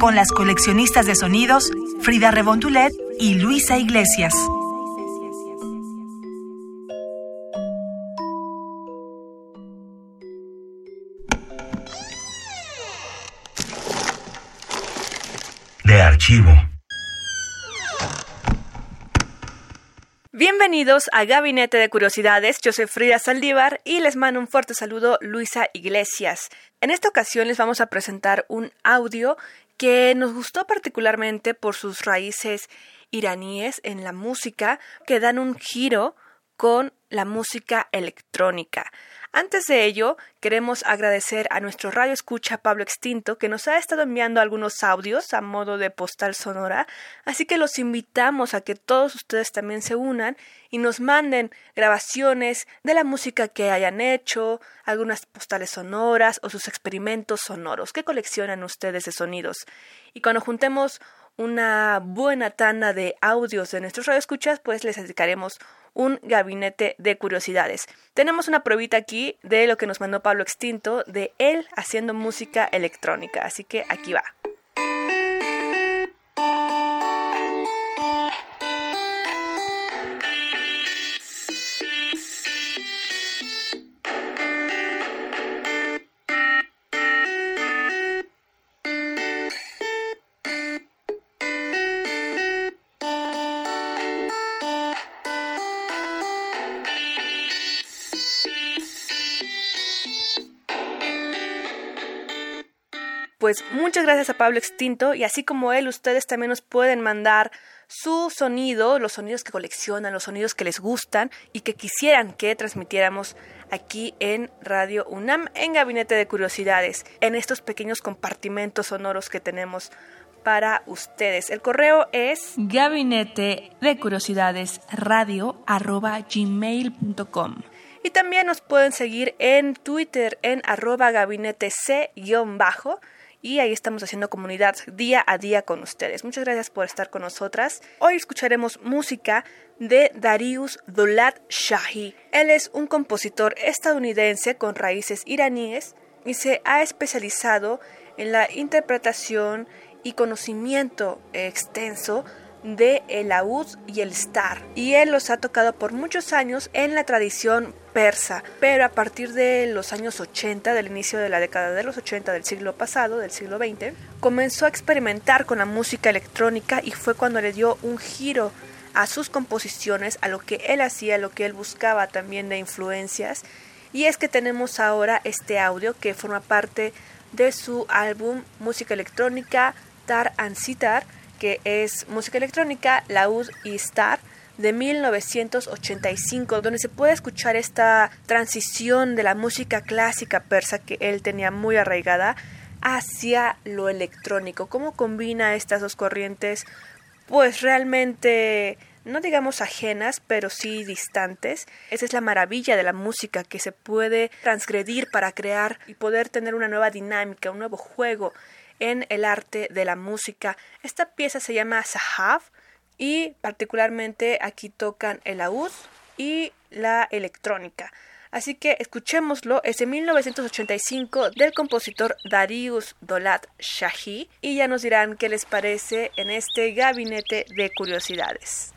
con las coleccionistas de sonidos Frida Rebontulet y Luisa Iglesias. De archivo. Bienvenidos a Gabinete de Curiosidades, yo soy Frida Saldívar y les mando un fuerte saludo Luisa Iglesias. En esta ocasión les vamos a presentar un audio que nos gustó particularmente por sus raíces iraníes en la música que dan un giro con la música electrónica. Antes de ello, queremos agradecer a nuestro radio escucha Pablo Extinto que nos ha estado enviando algunos audios a modo de postal sonora, así que los invitamos a que todos ustedes también se unan y nos manden grabaciones de la música que hayan hecho, algunas postales sonoras o sus experimentos sonoros que coleccionan ustedes de sonidos. Y cuando juntemos una buena tanda de audios de nuestros radioescuchas, pues les dedicaremos un gabinete de curiosidades. Tenemos una pruebita aquí de lo que nos mandó Pablo Extinto, de él haciendo música electrónica, así que aquí va. Pues muchas gracias a Pablo Extinto y así como él, ustedes también nos pueden mandar su sonido, los sonidos que coleccionan, los sonidos que les gustan y que quisieran que transmitiéramos aquí en Radio UNAM en Gabinete de Curiosidades, en estos pequeños compartimentos sonoros que tenemos para ustedes. El correo es gabinete de curiosidades radio gmail.com. Y también nos pueden seguir en Twitter en arroba gabinete c-bajo y ahí estamos haciendo comunidad día a día con ustedes. Muchas gracias por estar con nosotras. Hoy escucharemos música de Darius Dolat Shahi. Él es un compositor estadounidense con raíces iraníes y se ha especializado en la interpretación y conocimiento extenso de el laúd y el star y él los ha tocado por muchos años en la tradición persa, pero a partir de los años 80, del inicio de la década de los 80 del siglo pasado, del siglo XX, comenzó a experimentar con la música electrónica y fue cuando le dio un giro a sus composiciones, a lo que él hacía, a lo que él buscaba también de influencias. Y es que tenemos ahora este audio que forma parte de su álbum Música Electrónica Tar and Sitar, que es música electrónica, laúd y star de 1985, donde se puede escuchar esta transición de la música clásica persa que él tenía muy arraigada hacia lo electrónico. ¿Cómo combina estas dos corrientes? Pues realmente no digamos ajenas, pero sí distantes. Esa es la maravilla de la música, que se puede transgredir para crear y poder tener una nueva dinámica, un nuevo juego en el arte de la música. Esta pieza se llama Sahaf y particularmente aquí tocan el laúd y la electrónica. Así que escuchémoslo, es de 1985 del compositor Darius Dolat Shahi y ya nos dirán qué les parece en este gabinete de curiosidades.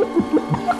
ha ha ha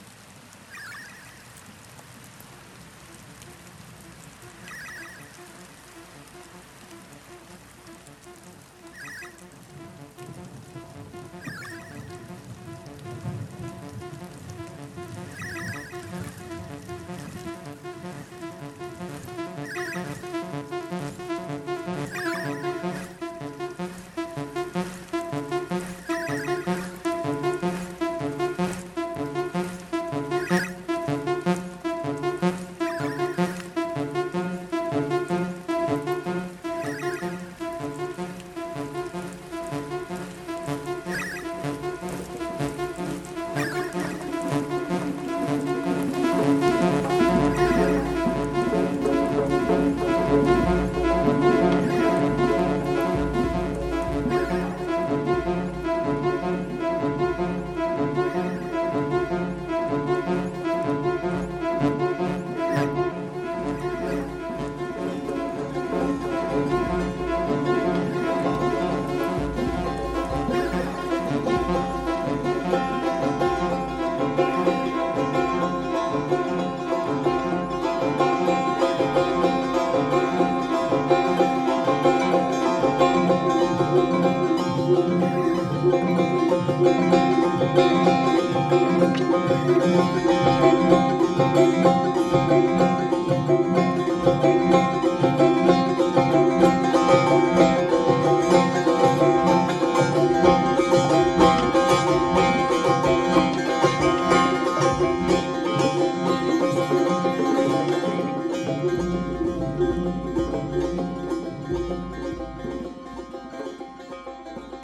Müzik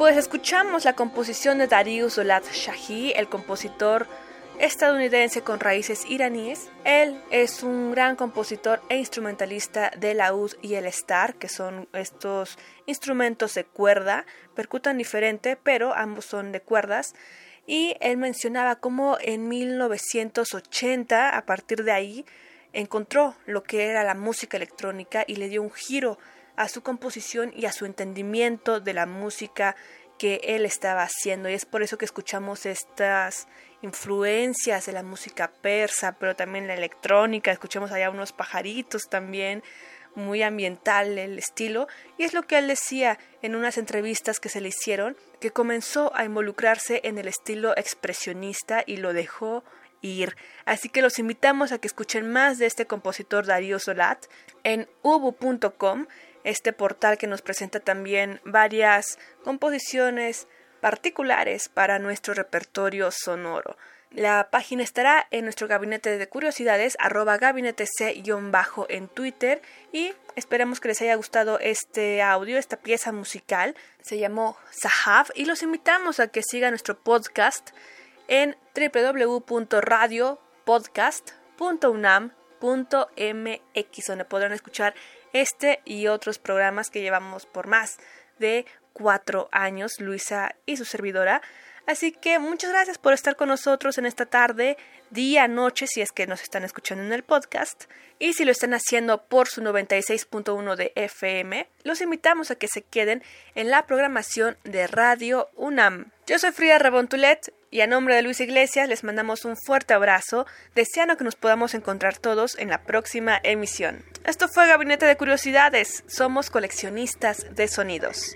escuchamos la composición de Darius Olat Shahi, el compositor estadounidense con raíces iraníes. Él es un gran compositor e instrumentalista de la ud y el star, que son estos instrumentos de cuerda, percutan diferente, pero ambos son de cuerdas. Y él mencionaba cómo en 1980, a partir de ahí, encontró lo que era la música electrónica y le dio un giro a su composición y a su entendimiento de la música que él estaba haciendo. Y es por eso que escuchamos estas influencias de la música persa, pero también la electrónica, escuchamos allá unos pajaritos también, muy ambiental el estilo, y es lo que él decía en unas entrevistas que se le hicieron, que comenzó a involucrarse en el estilo expresionista y lo dejó Así que los invitamos a que escuchen más de este compositor Darío Solat en ubu.com, este portal que nos presenta también varias composiciones particulares para nuestro repertorio sonoro. La página estará en nuestro gabinete de curiosidades, arroba gabinete C-bajo en Twitter y esperemos que les haya gustado este audio, esta pieza musical. Se llamó Sahav y los invitamos a que sigan nuestro podcast en www.radiopodcast.unam.mx donde podrán escuchar este y otros programas que llevamos por más de cuatro años, Luisa y su servidora. Así que muchas gracias por estar con nosotros en esta tarde, día, noche, si es que nos están escuchando en el podcast. Y si lo están haciendo por su 96.1 de FM, los invitamos a que se queden en la programación de Radio UNAM. Yo soy Frida Rebontulet y a nombre de Luis Iglesias les mandamos un fuerte abrazo, deseando que nos podamos encontrar todos en la próxima emisión. Esto fue Gabinete de Curiosidades, somos coleccionistas de sonidos.